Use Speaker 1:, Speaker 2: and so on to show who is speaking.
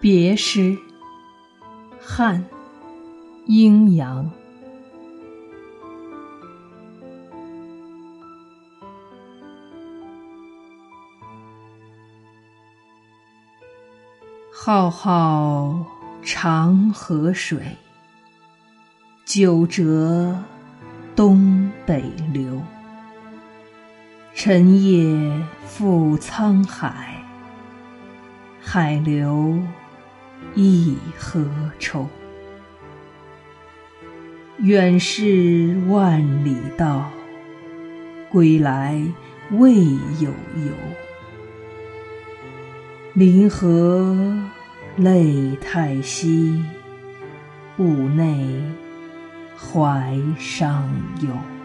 Speaker 1: 别诗，汉，阴阳。浩浩长河水，九折东北流。沉夜赴沧海，海流忆何愁？远逝万里道，归来未有由。临河泪太稀，坞内怀伤忧。